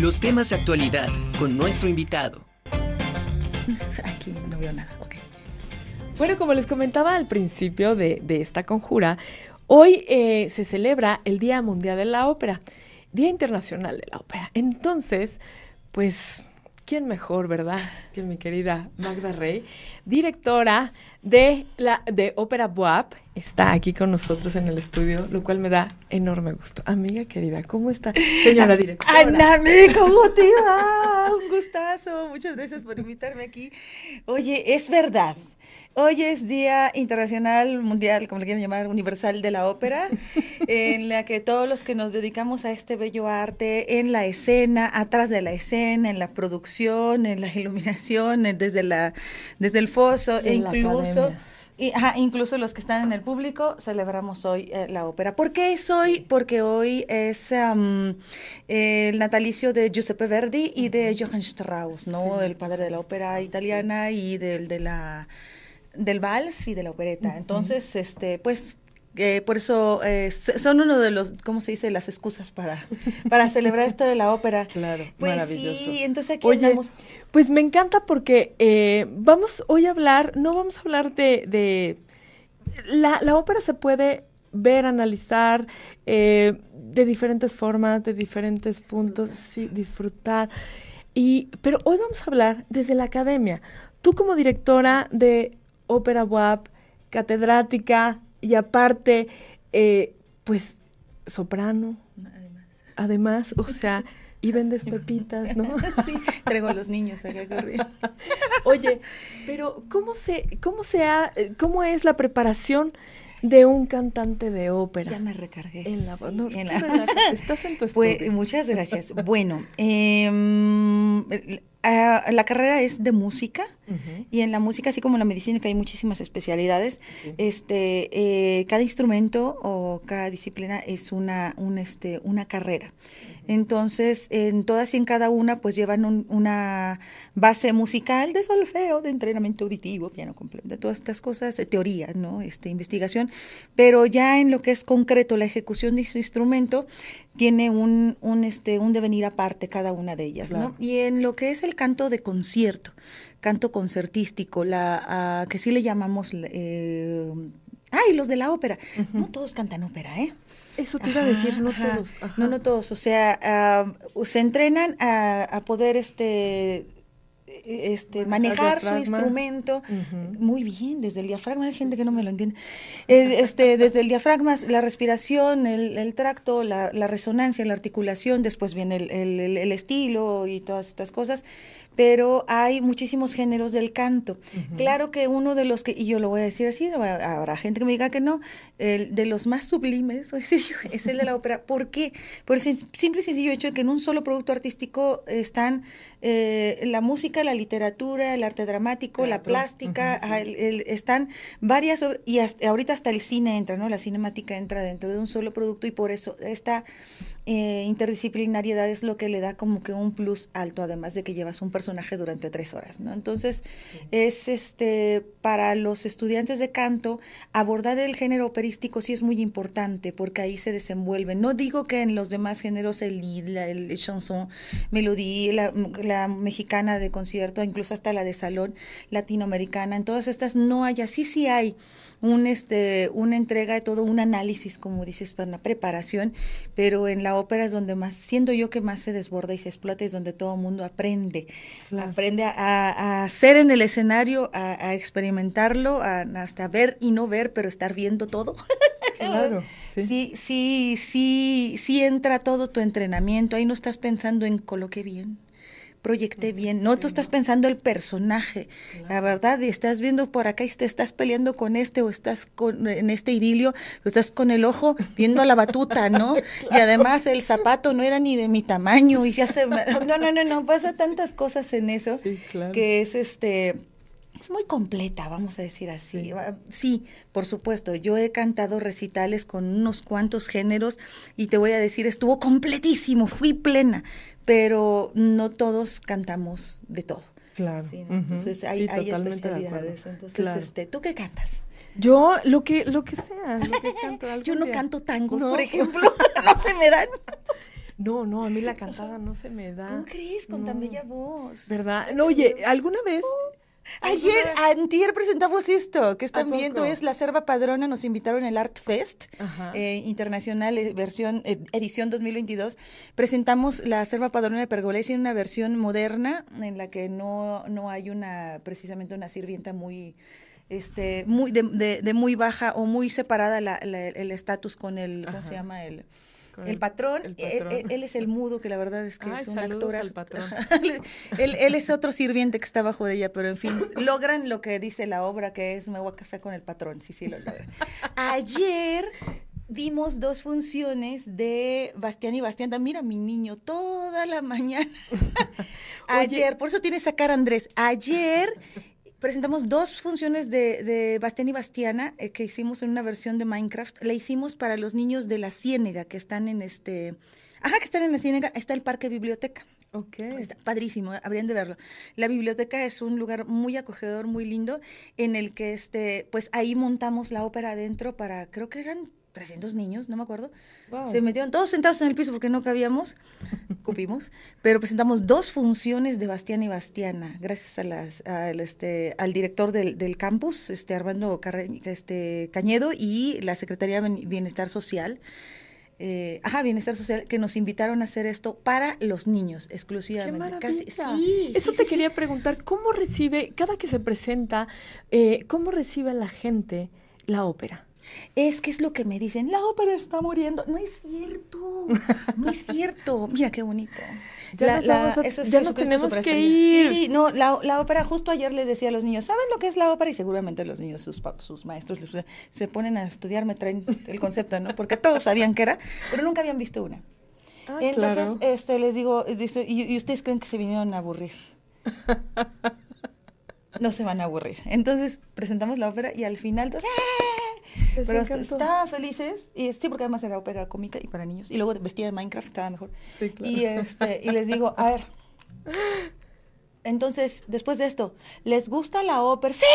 Los temas de actualidad con nuestro invitado. Aquí no veo nada, ok. Bueno, como les comentaba al principio de, esta conjura, hoy eh, se celebra el Día Mundial de la Ópera, Día Internacional de la Ópera. Entonces, pues, ¿quién mejor, verdad? Que mi querida Magda Rey, directora de la de Ópera Boab, está aquí con nosotros en el estudio, lo cual me da enorme gusto. Amiga querida, ¿cómo está, señora directora? Ana, ¿cómo te va? Un gustazo, muchas gracias por invitarme aquí. Oye, es verdad, Hoy es Día Internacional, Mundial, como le quieran llamar, Universal de la Ópera, en la que todos los que nos dedicamos a este bello arte, en la escena, atrás de la escena, en la producción, en la iluminación, desde, la, desde el foso, e incluso... Y, incluso los que están en el público, celebramos hoy eh, la ópera. ¿Por qué es hoy? Porque hoy es el natalicio de Giuseppe Verdi y de Johann Strauss, ¿no? El padre de la ópera italiana y del de la del vals y de la opereta. Entonces, este, pues eh, por eso eh, son uno de los, ¿cómo se dice? Las excusas para, para celebrar esto de la ópera. Claro, pues sí, entonces aquí Oye, Pues me encanta porque eh, vamos hoy a hablar, no vamos a hablar de, de la, la ópera se puede ver, analizar de diferentes formas, de diferentes puntos, sí, disfrutar. Y, pero hoy vamos a hablar desde la academia. Tú como directora de ópera WAP, catedrática y aparte, eh, pues, soprano. Además. Además, o sea, y vendes pepitas, ¿no? sí, traigo los niños acá corriendo. Oye, pero ¿cómo se, cómo se ha, cómo es la preparación de un cantante de ópera. Ya me recargué. En la, en la... estás en tu pues, Muchas gracias. Bueno, eh, Ah, la carrera es de música y en la música, así como en la medicina, que hay muchísimas especialidades, este, eh, cada instrumento o cada disciplina es una, un, este, una carrera. Entonces, en todas y en cada una, pues llevan una base musical de solfeo, de entrenamiento auditivo, piano completo, de todas estas cosas, teoría, ¿no? Este, investigación. Pero ya en lo que es concreto, la ejecución de ese instrumento, tiene un, un, este, un devenir aparte cada una de ellas, ¿no? Y en lo que es el canto de concierto, canto concertístico, la, que sí le llamamos... Eh, ay, los de la ópera. No todos cantan ópera, ¿eh? Eso te iba a decir, no todos. No, no todos. O sea, ah, se entrenan a, poder este este, manejar su instrumento muy bien, desde el diafragma, hay gente que no me lo entiende, eh, este, desde el diafragma, la respiración, el, tracto, la, resonancia, la articulación, después viene el, estilo y todas estas cosas, pero hay muchísimos géneros del canto. Claro que uno de los que, y yo lo voy a decir así, habrá gente que me diga que no, el de los más sublimes, es el de la ópera. ¿Por qué? Por el simple y sencillo hecho de que en un solo producto artístico están eh, la música, la literatura, el arte dramático, la plástica, están varias, y ahorita hasta el cine entra, ¿no? La cinemática entra dentro de un solo producto y por eso está eh, interdisciplinariedad es lo que le da como que un plus alto, además de que llevas un personaje durante tres horas, ¿no? Entonces, es este, para los estudiantes de canto, abordar el género operístico sí es muy importante, porque ahí se desenvuelve. No digo que en los demás géneros, el lead, la, el chanson, melodía, la, la mexicana de concierto, incluso hasta la de salón latinoamericana, en todas estas no hay, así sí hay un, este, una entrega de todo, un análisis, como dices, para una preparación, pero en la ópera es donde más, siendo yo que más se desborda y se explota, es donde todo el mundo aprende, aprende a, hacer en el escenario, a, experimentarlo, hasta ver y no ver, pero estar viendo todo. Claro. Sí. sí, sí, sí, entra todo tu entrenamiento, ahí no estás pensando en coloque bien proyecté bien. No, tú estás pensando el personaje, la verdad, y estás viendo por acá y te estás peleando con este o estás con, en este idilio, estás con el ojo viendo a la batuta, ¿no? Y además el zapato no era ni de mi tamaño y ya se... No, no, no, no, pasa tantas cosas en eso que es este es muy completa, vamos a decir así. Sí. por supuesto, yo he cantado recitales con unos cuantos géneros y te voy a decir, estuvo completísimo, fui plena, pero no todos cantamos de todo. Claro. Entonces hay, hay especialidades. Entonces, este, ¿tú qué cantas? Yo lo que lo que sea, lo que canto. Yo no canto tangos, por ejemplo, no se me dan. No, no, a mí la cantada no se me da. ¿Cómo crees? Con tan bella voz. ¿Verdad? No, oye, ¿alguna vez? Ayer, antier presentamos esto que están viendo, es la Serva Padrona, nos invitaron al Art Fest eh, Internacional, eh, versión, eh, edición 2022. Presentamos la Serva Padrona de Pergolesi en una versión moderna, en la que no, no hay una, precisamente una sirvienta muy este muy de, de, muy baja o muy separada el estatus con el cómo se llama el el patrón, Él, es el mudo, que la verdad es que es un actor. él, él, es otro sirviente que está bajo de ella, pero en fin, logran lo que dice la obra, que es me voy a casar con el patrón. Sí, sí, lo logran. Ayer dimos dos funciones de Bastián y Bastián. Mira, mi niño, toda la mañana. Ayer, por eso tiene esa cara, Andrés. Ayer presentamos dos funciones de, de Bastián y Bastiana eh, que hicimos en una versión de Minecraft. La hicimos para los niños de la Ciénega que están en este... Ajá, que están en la Ciénega. Está el Parque Biblioteca. Ok. Está padrísimo, habrían de verlo. La biblioteca es un lugar muy acogedor, muy lindo, en el que, este, pues ahí montamos la ópera adentro para, creo que eran 300 niños, no me acuerdo. Se metieron todos sentados en el piso porque no cabíamos, cupimos, pero presentamos dos funciones de Bastián y Bastiana, gracias a las, al, este, al director del, del campus, este, Armando este, Cañedo, y la Secretaría de Bienestar Social. Eh, ajá, bienestar social, que nos invitaron a hacer esto para los niños exclusivamente. Casi, sí, Eso te quería preguntar, ¿cómo recibe, cada que se presenta, eh, cómo recibe la gente la ópera? Es que es lo que me dicen, la ópera está muriendo. No es cierto, no es cierto. Mira qué bonito. Ya, eso ya nos tenemos que ir. Sí, no, la, ópera, justo ayer les decía a los niños, ¿saben lo que es la ópera? Y seguramente los niños, sus, sus maestros, se ponen a estudiar, me traen el concepto, ¿no? Porque todos sabían que era, pero nunca habían visto una. Ah, Entonces, este, les digo, dice, ¿y, ustedes creen que se vinieron a aburrir? no se van a aburrir. Entonces presentamos la ópera y al final, todos, pero estaban felices, y sí, porque además era ópera cómica y para niños. Y luego vestida de Minecraft estaba mejor. y, este, y les digo, a ver, entonces, después de esto, ¿les gusta la ópera? ¡Sí!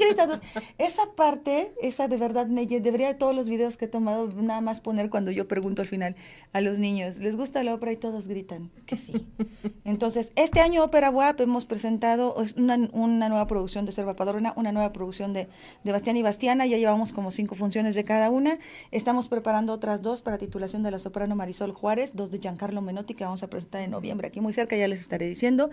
Gritan. Esa parte, esa de verdad, me debería de todos los videos que he tomado, nada más poner cuando yo pregunto al final a los niños, ¿les gusta la ópera? Y todos gritan que sí. Entonces, este año Ópera WAP hemos presentado una, una nueva producción de Serva Padrona, una nueva producción de, de Bastián y Bastiana, ya llevamos como cinco funciones de cada una. Estamos preparando otras dos para titulación de la soprano Marisol Juárez, dos de Giancarlo Menotti que vamos a presentar en noviembre, aquí muy cerca, ya les estaré diciendo.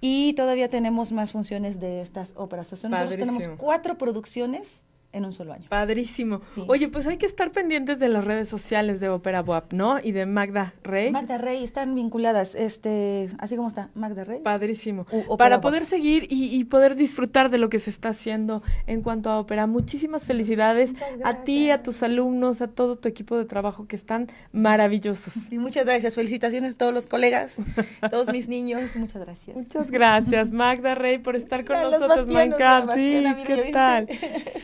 Y todavía tenemos más funciones de estas óperas. O sea, nosotros tenemos cuatro producciones en un solo año. Padrísimo. Oye, pues hay que estar pendientes de las redes sociales de Ópera WAP, ¿no? Y de Magda Rey. Magda Rey, están vinculadas, este, así como está, Magda Rey. Padrísimo. Para poder seguir y, poder disfrutar de lo que se está haciendo en cuanto a ópera. Muchísimas felicidades a ti, a tus alumnos, a todo tu equipo de trabajo que están maravillosos. Sí, muchas gracias. Felicitaciones a todos los colegas, todos mis niños. Muchas gracias. Muchas gracias, Magda Rey, por estar con nosotros, Minecraft. Sí, ¿qué tal?